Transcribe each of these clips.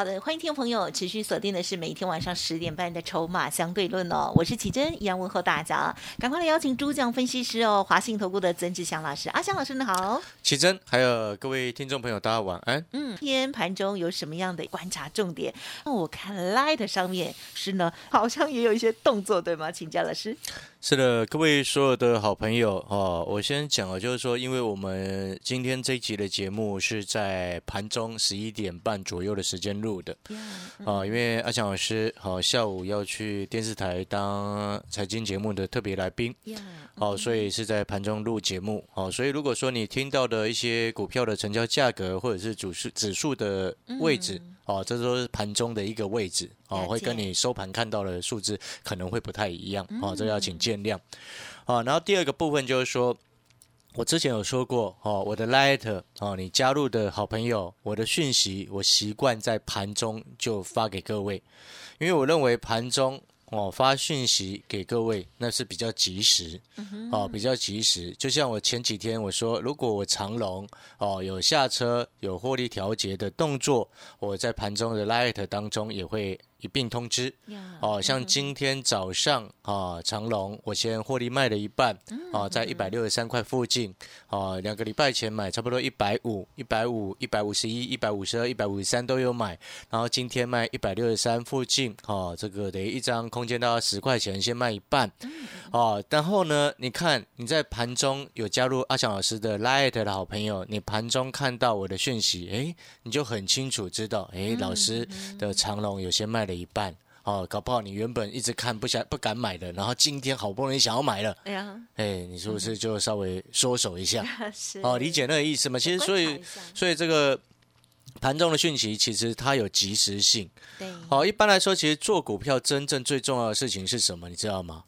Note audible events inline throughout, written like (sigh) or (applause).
好的，欢迎听众朋友持续锁定的是每天晚上十点半的《筹码相对论》哦，我是奇珍，一样问候大家，赶快来邀请主讲分析师哦，华信投顾的曾志祥老师，阿祥老师你好，奇珍，还有各位听众朋友，大家晚安。嗯，今天盘中有什么样的观察重点？那我看 Light 上面是呢，好像也有一些动作，对吗？请教老师。是的，各位所有的好朋友哦，我先讲了，就是说，因为我们今天这一集的节目是在盘中十一点半左右的时间录的，啊，因为阿强老师好下午要去电视台当财经节目的特别来宾，好，所以是在盘中录节目，好，所以如果说你听到的一些股票的成交价格或者是指数指数的位置。哦，这都是盘中的一个位置哦，会跟你收盘看到的数字可能会不太一样哦，这要请见谅。好，然后第二个部分就是说，我之前有说过哦，我的 Light 哦，你加入的好朋友，我的讯息我习惯在盘中就发给各位，因为我认为盘中。哦，发讯息给各位，那是比较及时，哦，比较及时。就像我前几天我说，如果我长龙哦有下车有获利调节的动作，我在盘中的 light 当中也会。一并通知哦，像今天早上啊，长隆我先获利卖了一半啊，在一百六十三块附近啊，两个礼拜前买差不多一百五、一百五、一百五十一、一百五十二、一百五十三都有买，然后今天卖一百六十三附近啊，这个等于一张空间到十块钱，先卖一半哦。然后呢，你看你在盘中有加入阿强老师的 Light 的好朋友，你盘中看到我的讯息，哎，你就很清楚知道，哎，老师的长隆有些卖。的一半哦，搞不好你原本一直看不想不敢买的，然后今天好不容易想要买了，哎呀，哎，你是不是就稍微缩手一下？(laughs) 哦，理解那个意思吗？其实，所以，所以这个盘中的讯息其实它有及时性。对，哦，一般来说，其实做股票真正最重要的事情是什么？你知道吗？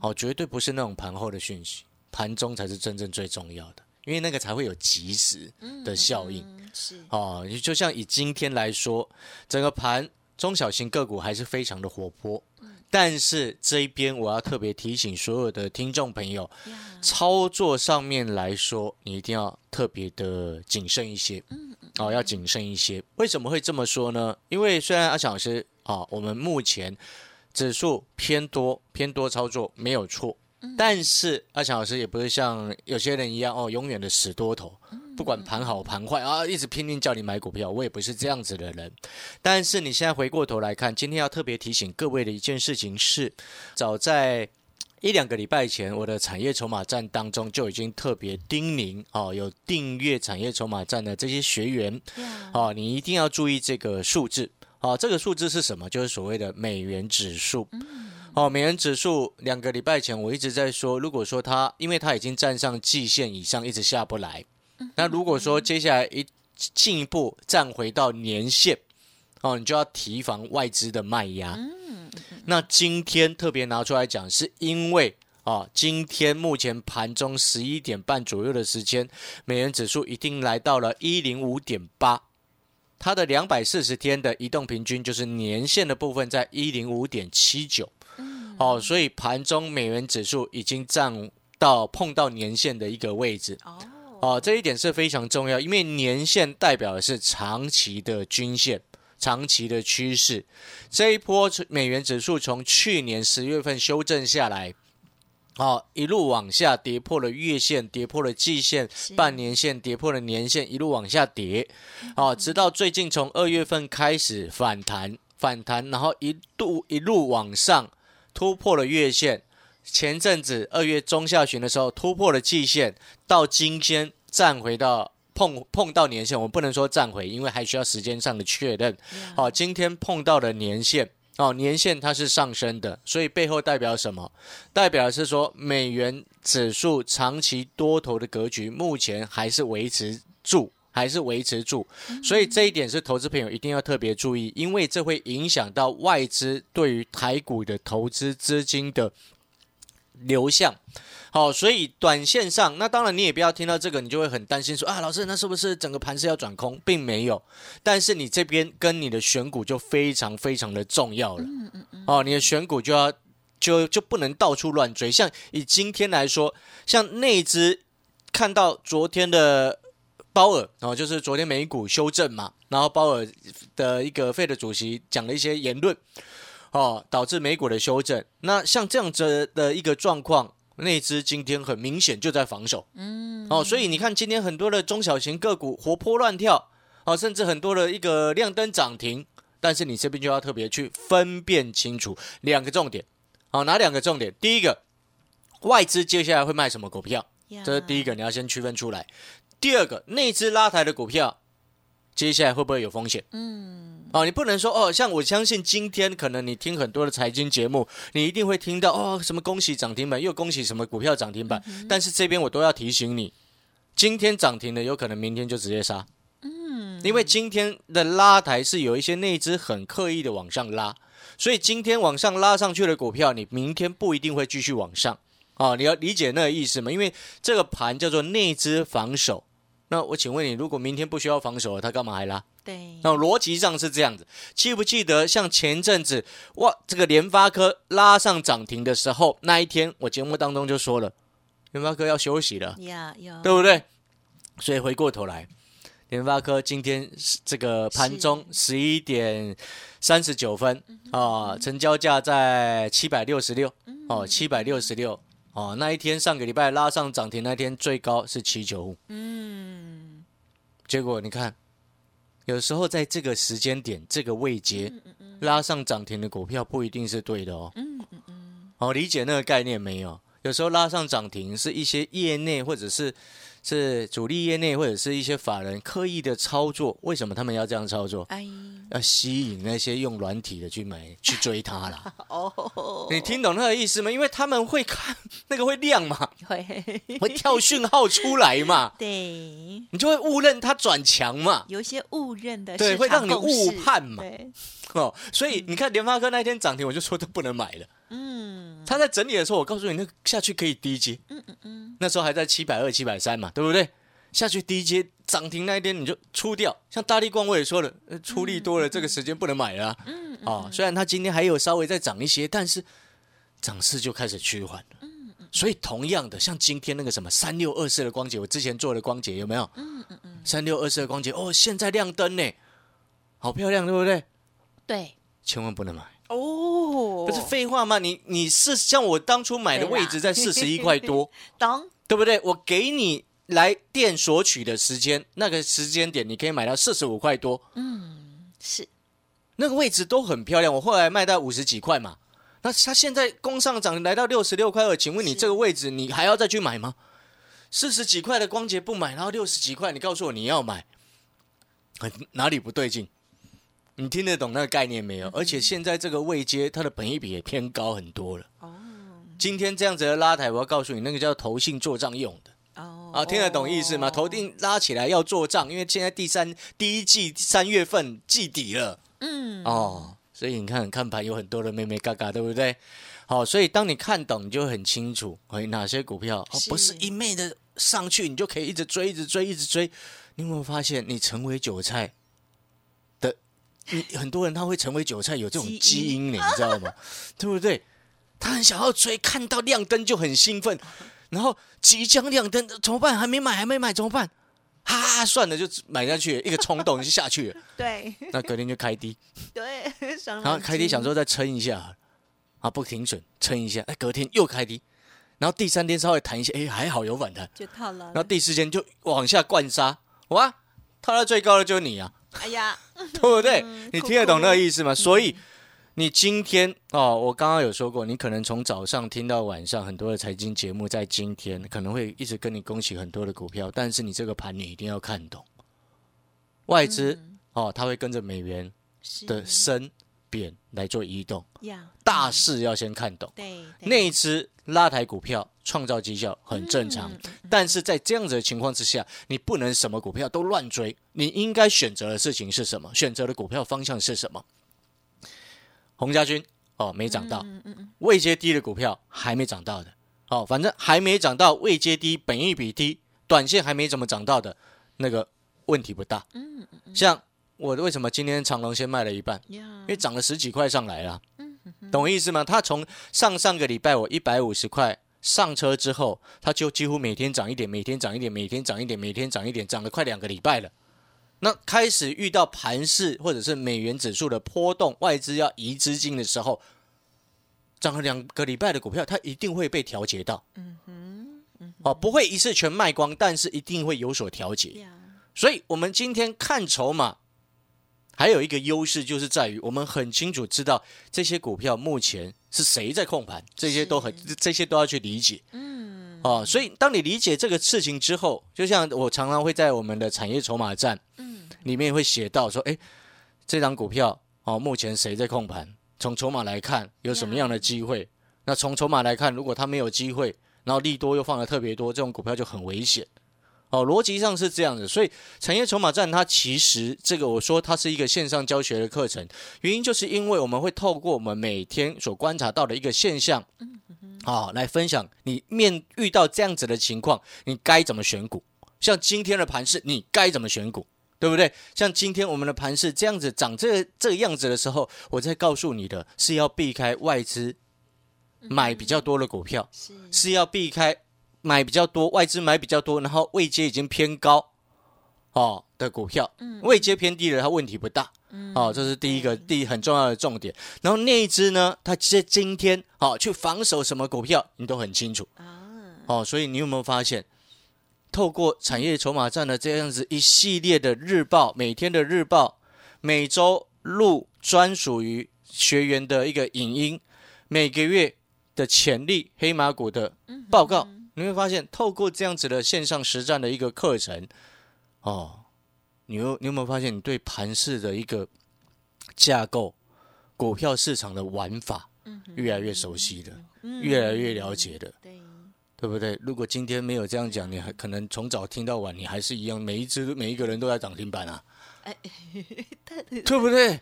哦，绝对不是那种盘后的讯息，盘中才是真正最重要的，因为那个才会有及时的效应。是哦，就像以今天来说，整个盘。中小型个股还是非常的活泼，但是这一边我要特别提醒所有的听众朋友，操作上面来说，你一定要特别的谨慎一些，哦，要谨慎一些。为什么会这么说呢？因为虽然阿强老师啊，我们目前指数偏多，偏多操作没有错，但是阿强老师也不是像有些人一样哦，永远的死多头。不管盘好盘坏啊，一直拼命叫你买股票，我也不是这样子的人。但是你现在回过头来看，今天要特别提醒各位的一件事情是，早在一两个礼拜前，我的产业筹码站当中就已经特别叮咛哦，有订阅产业筹码站的这些学员，哦，你一定要注意这个数字。哦，这个数字是什么？就是所谓的美元指数。哦，美元指数两个礼拜前我一直在说，如果说它，因为它已经站上季线以上，一直下不来。那如果说接下来一进一步站回到年线，哦，你就要提防外资的卖压。嗯，那今天特别拿出来讲，是因为啊，今天目前盘中十一点半左右的时间，美元指数已经来到了一零五点八，它的两百四十天的移动平均就是年线的部分在一零五点七九。嗯，哦，所以盘中美元指数已经站到碰到年线的一个位置。哦。哦，这一点是非常重要，因为年线代表的是长期的均线、长期的趋势。这一波美元指数从去年十月份修正下来，哦，一路往下跌破了月线，跌破了季线、半年线，跌破了年线，一路往下跌。哦，直到最近从二月份开始反弹，反弹，然后一度一路往上突破了月线。前阵子二月中下旬的时候突破了季线，到今天站回到碰碰到年线，我们不能说站回，因为还需要时间上的确认。好，今天碰到了年线，哦，年线它是上升的，所以背后代表什么？代表是说美元指数长期多头的格局目前还是维持住，还是维持住。所以这一点是投资朋友一定要特别注意，因为这会影响到外资对于台股的投资资金的。流向，好，所以短线上，那当然你也不要听到这个，你就会很担心说啊，老师，那是不是整个盘是要转空，并没有。但是你这边跟你的选股就非常非常的重要了。嗯嗯嗯。哦，你的选股就要就就不能到处乱追。像以今天来说，像那只看到昨天的鲍尔哦，就是昨天美股修正嘛，然后鲍尔的一个费的主席讲了一些言论，哦，导致美股的修正。那像这样子的一个状况。内资今天很明显就在防守，嗯，哦，所以你看今天很多的中小型个股活泼乱跳，哦，甚至很多的一个亮灯涨停，但是你这边就要特别去分辨清楚两个重点，好，哪两个重点？第一个，外资接下来会卖什么股票？这是第一个，你要先区分出来。第二个，内资拉抬的股票，接下来会不会有风险？嗯。哦，你不能说哦，像我相信今天可能你听很多的财经节目，你一定会听到哦，什么恭喜涨停板，又恭喜什么股票涨停板。但是这边我都要提醒你，今天涨停的有可能明天就直接杀。嗯，因为今天的拉抬是有一些内资很刻意的往上拉，所以今天往上拉上去的股票，你明天不一定会继续往上。哦，你要理解那个意思吗？因为这个盘叫做内资防守。那我请问你，如果明天不需要防守了，他干嘛还拉？对，那逻辑上是这样子。记不记得像前阵子哇，这个联发科拉上涨停的时候，那一天我节目当中就说了，联发科要休息了，对不对？所以回过头来，联发科今天这个盘中十一点三十九分啊，成交价在七百六十六哦，七百六十六。哦，那一天上个礼拜拉上涨停那天最高是七九五，嗯，结果你看，有时候在这个时间点、这个位阶拉上涨停的股票不一定是对的哦，嗯嗯嗯，好，理解那个概念没有？有时候拉上涨停是一些业内或者是。是主力业内或者是一些法人刻意的操作，为什么他们要这样操作？要吸引那些用软体的去买 (laughs) 去追它啦。哦，你听懂那个意思吗？因为他们会看那个会亮嘛，会会跳讯号出来嘛，(laughs) 对，你就会误认它转强嘛，有一些误认的，对，会让你误判嘛。哦，所以你看联发科那天涨停，我就说都不能买了。嗯，他在整理的时候，我告诉你，那下去可以低接。嗯嗯嗯，那时候还在七百二、七百三嘛，对不对？下去低接涨停那一天你就出掉。像大力光我也说了，出力多了，这个时间不能买了。嗯啊，虽然它今天还有稍微再涨一些，但是涨势就开始趋缓了。嗯嗯，所以同样的，像今天那个什么三六二四的光节，我之前做的光节有没有？嗯嗯嗯，三六二四的光节，哦，现在亮灯呢，好漂亮，对不对？对，千万不能买哦！不是废话吗？你你是像我当初买的位置在四十一块多，(laughs) 懂对不对？我给你来电索取的时间，那个时间点你可以买到四十五块多，嗯，是那个位置都很漂亮。我后来卖到五十几块嘛，那它现在工上涨来到六十六块二，请问你这个位置你还要再去买吗？四十几块的光洁不买，然后六十几块，你告诉我你要买，很哪里不对劲？你听得懂那个概念没有？而且现在这个位阶，它的本益比也偏高很多了。哦，今天这样子的拉抬，我要告诉你，那个叫投信做账用的。哦，啊，听得懂意思吗？头定拉起来要做账，因为现在第三第一季三月份季底了。嗯，哦，所以你看看盘有很多的妹妹嘎嘎，对不对？好，所以当你看懂，你就很清楚，哎，哪些股票不是一昧的上去，你就可以一直追，一直追，一直追。你有没有发现，你成为韭菜？你很多人他会成为韭菜，有这种基因，你知道吗？(laughs) 对不对？他很想要追，看到亮灯就很兴奋，然后即将亮灯怎么办？还没买，还没买怎么办？哈，算了，就买下去，一个冲动就下去了。(laughs) 对，那隔天就开低。(laughs) 对，然后开低想说再撑一下，啊，不停损，撑一下，哎，隔天又开低，然后第三天稍微弹一下，哎，还好有反弹，就套了。然后第四天就往下灌杀，哇，套到最高的就是你啊！哎呀，(laughs) 对不对？你听得懂那个意思吗？所以你今天哦，我刚刚有说过，你可能从早上听到晚上，很多的财经节目在今天可能会一直跟你恭喜很多的股票，但是你这个盘你一定要看懂，外资哦，它会跟着美元的升贬来做移动，大势要先看懂，对，内资拉抬股票。创造绩效很正常，但是在这样子的情况之下，你不能什么股票都乱追。你应该选择的事情是什么？选择的股票方向是什么？洪家军哦，没涨到，未接低的股票还没涨到的，好，反正还没涨到未接低、本一比低、短线还没怎么涨到的那个问题不大。嗯嗯像我为什么今天长隆先卖了一半？呀因为涨了十几块上来了，嗯懂我意思吗？它从上上个礼拜我一百五十块上车之后，它就几乎每天涨一点，每天涨一点，每天涨一点，每天涨一点，涨了快两个礼拜了。那开始遇到盘势或者是美元指数的波动，外资要移资金的时候，涨了两个礼拜的股票，它一定会被调节到。嗯哼嗯哦，不会一次全卖光，但是一定会有所调节。呀所以，我们今天看筹码，还有一个优势，就是在于我们很清楚知道这些股票目前是谁在控盘，这些都很这些都要去理解嗯哦。所以，当你理解这个事情之后，就像我常常会在我们的产业筹码站嗯里面会写到说，哎，这张股票哦，目前谁在控盘？从筹码来看，有什么样的机会？那从筹码来看，如果它没有机会，然后利多又放的特别多，这种股票就很危险。哦，逻辑上是这样的，所以产业筹码站它其实这个我说它是一个线上教学的课程，原因就是因为我们会透过我们每天所观察到的一个现象，啊、来分享你面遇到这样子的情况，你该怎么选股。像今天的盘市，你该怎么选股，对不对？像今天我们的盘市这样子长这个这个样子的时候，我在告诉你的是要避开外资买比较多的股票，是。是要避开买比较多，外资买比较多，然后位阶已经偏高哦的股票，嗯位阶偏低的它问题不大。嗯哦，这是第一个第一很重要的重点。然后那一只呢，它这今天哦去防守什么股票，你都很清楚啊哦。所以你有没有发现，透过产业筹码站的这样子一系列的日报，每天的日报，每周录专属于学员的一个影音，每个月的潜力黑马股的报告，你会发现，透过这样子的线上实战的一个课程，哦，你有你有没有发现，你对盘市的一个架构、股票市场的玩法越来越熟悉了，越来越了解了，对对不对？如果今天没有这样讲，你还可能从早听到晚，你还是一样，每一只每一个人都在涨停板啊，哎对不对？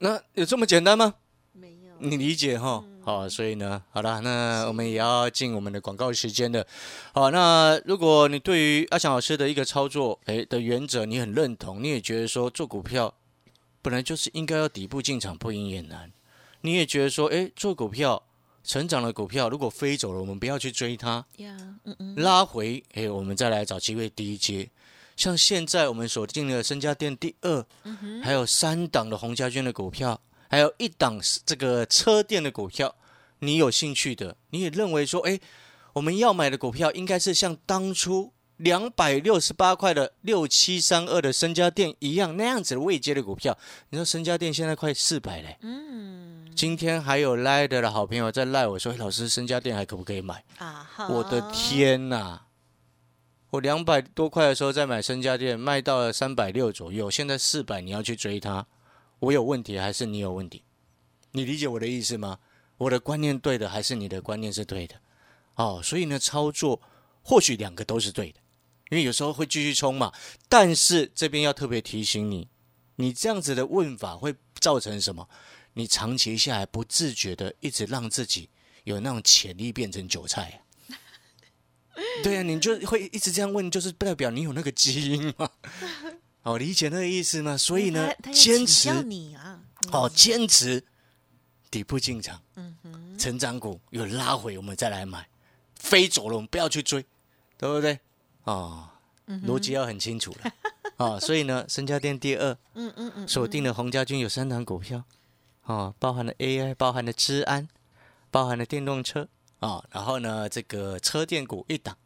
那有这么简单吗？没有你理解哈？好，所以呢，好了，那我们也要进我们的广告时间了。好，那如果你对于阿强老师的一个操作，诶的原则你很认同，你也觉得说做股票本来就是应该要底部进场，不赢也难。你也觉得说，诶，做股票成长的股票如果飞走了，我们不要去追它，呀嗯嗯拉回，诶，我们再来找机会低接。像现在我们锁定的身家店第二，嗯还有三档的洪家军的股票，还有一档这个车店的股票，你有兴趣的，你也认为说，哎，我们要买的股票应该是像当初两百六十八块的六七三二的身家店一样那样子的位阶的股票。你说身家店现在快四百嘞，嗯今天还有赖的的好朋友在赖我说，哎老师身家店还可不可以买？啊我的天呐！我两百多块的时候再买身家店，卖到了三百六左右，现在四百，你要去追它，我有问题还是你有问题？你理解我的意思吗？我的观念对的，还是你的观念是对的？哦，所以呢，操作或许两个都是对的，因为有时候会继续冲嘛。但是这边要特别提醒你，你这样子的问法会造成什么？你长期下来不自觉的一直让自己有那种潜力变成韭菜、啊。(laughs) 对啊，你就会一直这样问，就是代表你有那个基因嘛。哦，理解那个意思吗？所以呢坚持教你啊，哦，坚持底部进场，嗯哼，成长股有拉回，我们再来买。飞走了，我们不要去追，对不对？哦，嗯逻辑要很清楚了。(laughs) 哦，所以呢，深家店第二，嗯嗯嗯，锁定了洪家军有三档股票，哦，包含了 AI，包含了治安，包含了电动车，哦，然后呢，这个车电股一档，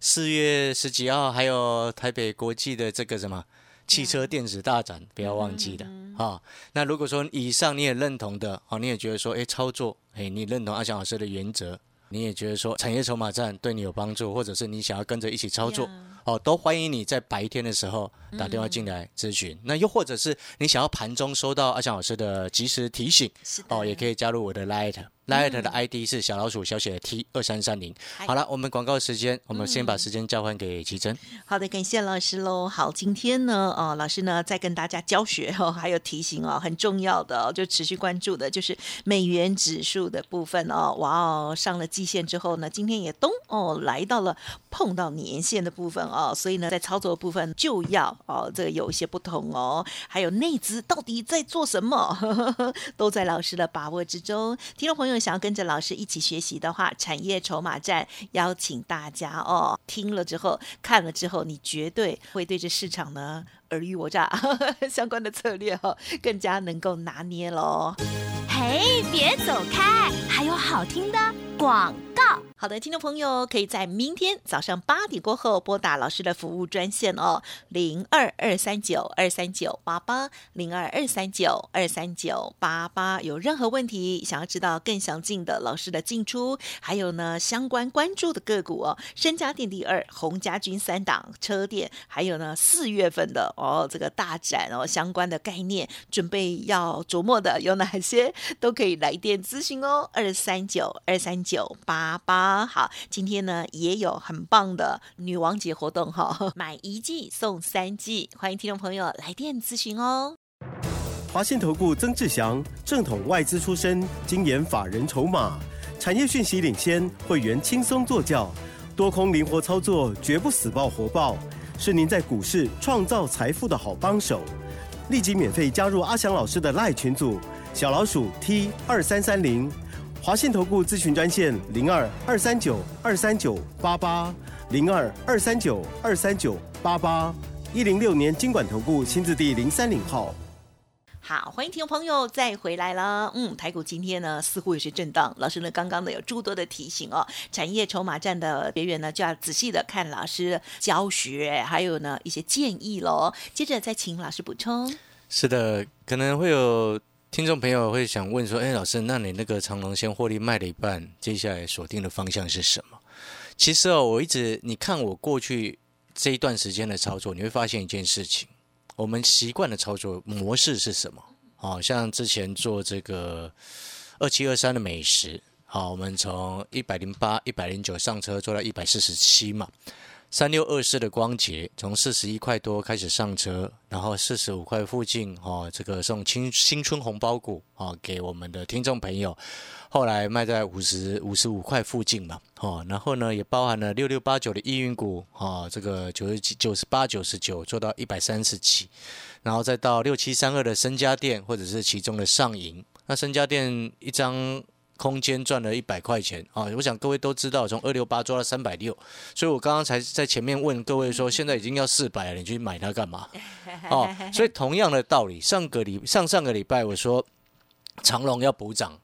四月十几号还有台北国际的这个什么汽车电子大展，不要忘记了啊、哦。那如果说以上你也认同的，哦，你也觉得说，哎，操作，哎，你认同阿翔老师的原则。你也觉得说产业筹码站对你有帮助，或者是你想要跟着一起操作，哦，都欢迎你在白天的时候打电话进来咨询。那又或者是你想要盘中收到阿翔老师的及时提醒，哦，也可以加入我的 Light，Light 的 ID 是小老鼠小写的 T 二三三零。好了，我们广告时间，我们先把时间交还给奇珍。好的，感谢老师喽。好，今天呢，哦，老师呢再跟大家教学哦，(laughs) 还有提醒哦，很重要的就持续关注的就是美元指数的部分哦。哇哦，上了季线之后呢，今天也咚哦来到了碰到年线的部分哦，所以呢，在操作部分就要哦这个有一些不同哦。还有内资到底在做什么，(laughs) 都在老师的把握之中。听众朋友想要跟着老师一起学习的话，产业筹码战邀请大家哦，听了之后看了之后，你绝对会对这市场呢尔虞我诈 (laughs) 相关的策略哦，更加能够拿捏喽。嘿，别走开，还有好听的广。好的，听众朋友可以在明天早上八点过后拨打老师的服务专线哦，零二二三九二三九八八零二二三九二三九八八。有任何问题想要知道更详尽的老师的进出，还有呢相关关注的个股哦，深家电第二、洪家军三档车店，还有呢四月份的哦这个大展哦相关的概念，准备要琢磨的有哪些，都可以来电咨询哦，二三九二三九八八。好，今天呢也有很棒的女王节活动哈，(laughs) 买一季送三季，欢迎听众朋友来电咨询哦。华信投顾曾志祥，正统外资出身，精研法人筹码，产业讯息领先，会员轻松做教，多空灵活操作，绝不死爆活爆，是您在股市创造财富的好帮手。立即免费加入阿祥老师的赖群组，小老鼠 T 二三三零。华信投顾咨询专线零二二三九二三九八八零二二三九二三九八八一零六年经管投顾新字第零三零号。好，欢迎听众朋友再回来了。嗯，台股今天呢似乎也是震荡，老师呢刚刚呢有诸多的提醒哦，产业筹码战的学员呢就要仔细的看老师教学，还有呢一些建议喽。接着再请老师补充。是的，可能会有。听众朋友会想问说：“哎，老师，那你那个长隆先获利卖了一半，接下来锁定的方向是什么？”其实哦，我一直你看我过去这一段时间的操作，你会发现一件事情：我们习惯的操作模式是什么？好像之前做这个二七二三的美食，好，我们从一百零八、一百零九上车做到一百四十七嘛。三六二四的光捷从四十一块多开始上车，然后四十五块附近，哦，这个送新新春红包股哦给我们的听众朋友，后来卖在五十五十五块附近嘛，哦，然后呢也包含了六六八九的易运股，哦，这个九十几九十八九十九做到一百三十几，然后再到六七三二的深家电或者是其中的上银，那深家电一张。空间赚了一百块钱啊！我想各位都知道，从二六八抓到三百六，所以我刚刚才在前面问各位说，现在已经要四百了，你去买它干嘛？哦，(laughs) 所以同样的道理，上个礼上上个礼拜我说长隆要补涨，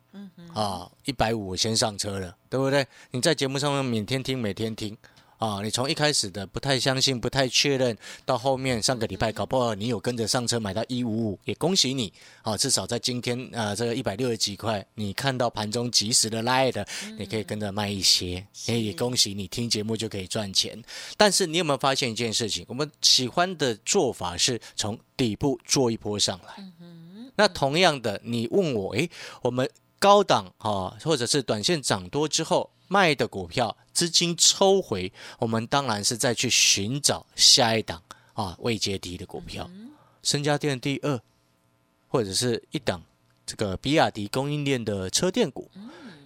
啊，一百五我先上车了，对不对？你在节目上面每天听，每天听。啊，你从一开始的不太相信、不太确认，到后面上个礼拜搞不好你有跟着上车买到一五五，也恭喜你啊！至少在今天啊，这个一百六十几块，你看到盘中及时的拉的，你可以跟着卖一些，也恭喜你听节目就可以赚钱。但是你有没有发现一件事情？我们喜欢的做法是从底部做一波上来。那同样的，你问我，诶，我们高档啊，或者是短线涨多之后。卖的股票资金抽回，我们当然是再去寻找下一档啊未接低的股票，深家电第二，或者是一档这个比亚迪供应链的车电股，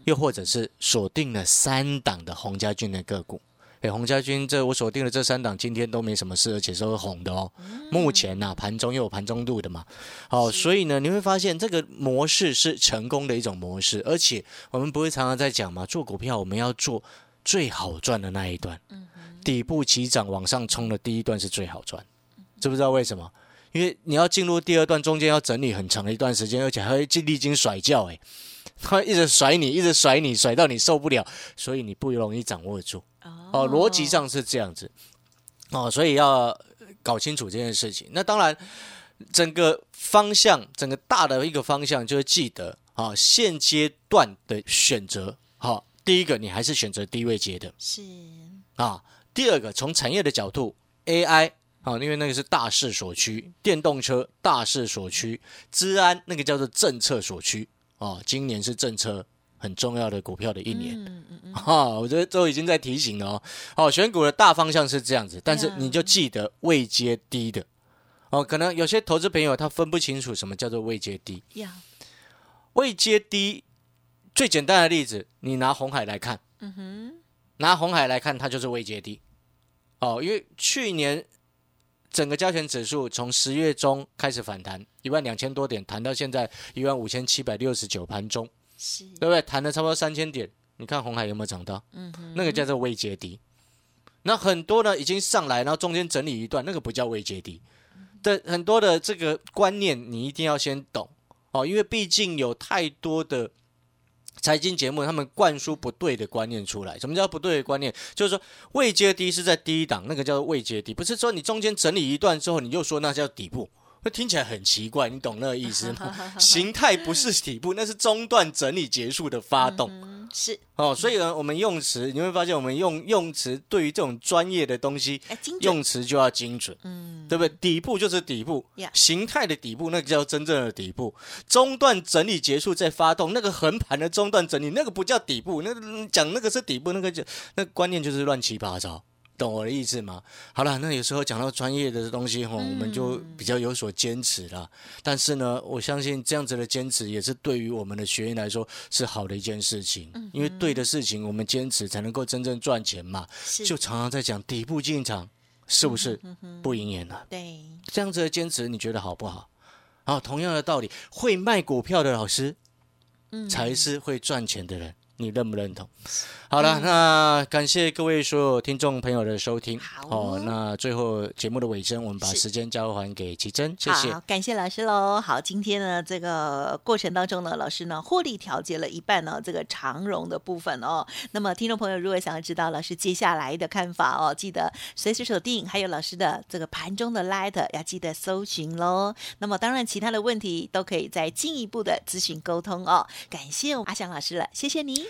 又或者是锁定了三档的洪家军的个股。哎，洪家军，这我锁定的这三档今天都没什么事，而且是红的哦。目前呐，盘中又有盘中度的嘛，好，所以呢，你会发现这个模式是成功的一种模式，而且我们不会常常在讲嘛，做股票我们要做最好赚的那一段，底部起涨往上冲的第一段是最好赚，知不知道为什么？因为你要进入第二段，中间要整理很长的一段时间，而且还会历经甩掉，哎，他一直甩你，一直甩你，甩到你受不了，所以你不容易掌握住。哦，逻辑上是这样子，哦，所以要搞清楚这件事情。那当然，整个方向，整个大的一个方向，就是记得啊，现阶段的选择，好，第一个你还是选择低位接的，是啊。第二个，从产业的角度，AI 啊，因为那个是大势所趋，电动车大势所趋，治安那个叫做政策所趋啊，今年是政策很重要的股票的一年。嗯嗯嗯。哈，我觉得都已经在提醒了哦。好，选股的大方向是这样子，但是你就记得未接低的。哦，可能有些投资朋友他分不清楚什么叫做未接低。呀。未接低，最简单的例子，你拿红海来看。嗯哼。拿红海来看，它就是未接低。哦，因为去年。整个加权指数从十月中开始反弹，一万两千多点，弹到现在一万五千七百六十九，盘中，是，对不对？弹了差不多三千点，你看红海有没有涨到？嗯，那个叫做未接低。那很多呢已经上来，然后中间整理一段，那个不叫未接低。的很多的这个观念你一定要先懂哦，因为毕竟有太多的。财经节目，他们灌输不对的观念出来。什么叫不对的观念？就是说未接低是在第一档，那个叫做未接低，不是说你中间整理一段之后，你又说那叫底部。那听起来很奇怪，你懂那个意思吗？(laughs) 形态不是底部，那是中段整理结束的发动，是哦。所以呢，我们用词你会发现，我们用用词对于这种专业的东西，用词就要精准，嗯，对不对？底部就是底部，形态的底部那个叫真正的底部，中段整理结束再发动，那个横盘的中段整理那个不叫底部，那个讲那个是底部，那个就那观念就是乱七八糟。懂我的意思吗？好了，那有时候讲到专业的东西哈，我们就比较有所坚持了。但是呢，我相信这样子的坚持也是对于我们的学员来说是好的一件事情。因为对的事情我们坚持才能够真正赚钱嘛。就常常在讲底部进场，是不是不赢眼了？对，这样子的坚持你觉得好不好？啊，同样的道理，会卖股票的老师，才是会赚钱的人。你认不认同？好了，那感谢各位所有听众朋友的收听。好哦，那最后节目的尾声，我们把时间交还给奇珍，谢谢。感谢老师喽。好，今天呢，这个过程当中呢，老师呢获利调节了一半呢，这个长荣的部分哦。那么，听众朋友如果想要知道老师接下来的看法哦，记得随时锁定，还有老师的这个盘中的 light 要记得搜寻喽。那么，当然其他的问题都可以再进一步的咨询沟通哦。感谢阿翔老师了，谢谢你。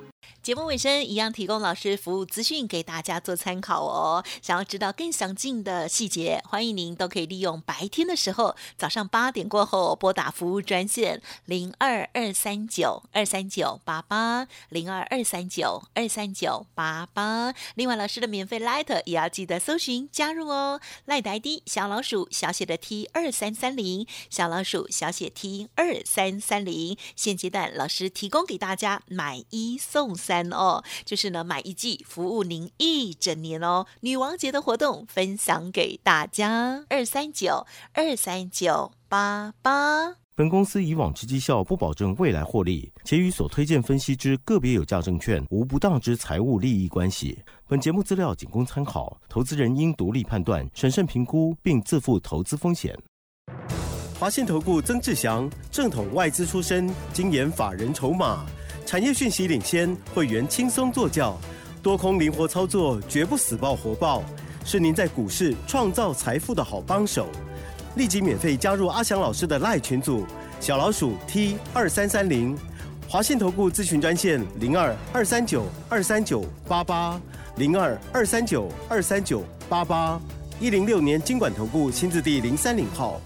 节目尾声一样提供老师服务资讯给大家做参考哦。想要知道更详尽的细节，欢迎您都可以利用白天的时候，早上八点过后拨打服务专线零二二三九二三九八八零二二三九二三九八八。另外，老师的免费 Light 也要记得搜寻加入哦。赖呆 ID 小老鼠小写的 T 二三三零小老鼠小写 T 二三三零。现阶段老师提供给大家买一送三。三哦，就是呢，买一季服务您一整年哦。女王节的活动分享给大家，二三九二三九八八。本公司以往之绩效不保证未来获利，且与所推荐分析之个别有价证券无不当之财务利益关系。本节目资料仅供参考，投资人应独立判断、审慎评估，并自负投资风险。华信投顾曾志祥，正统外资出身，精研法人筹码。产业讯息领先，会员轻松做教，多空灵活操作，绝不死爆活爆，是您在股市创造财富的好帮手。立即免费加入阿翔老师的赖群组，小老鼠 T 二三三零，华信投顾咨询专线零二二三九二三九八八零二二三九二三九八八一零六年经管投顾新字第零三零号。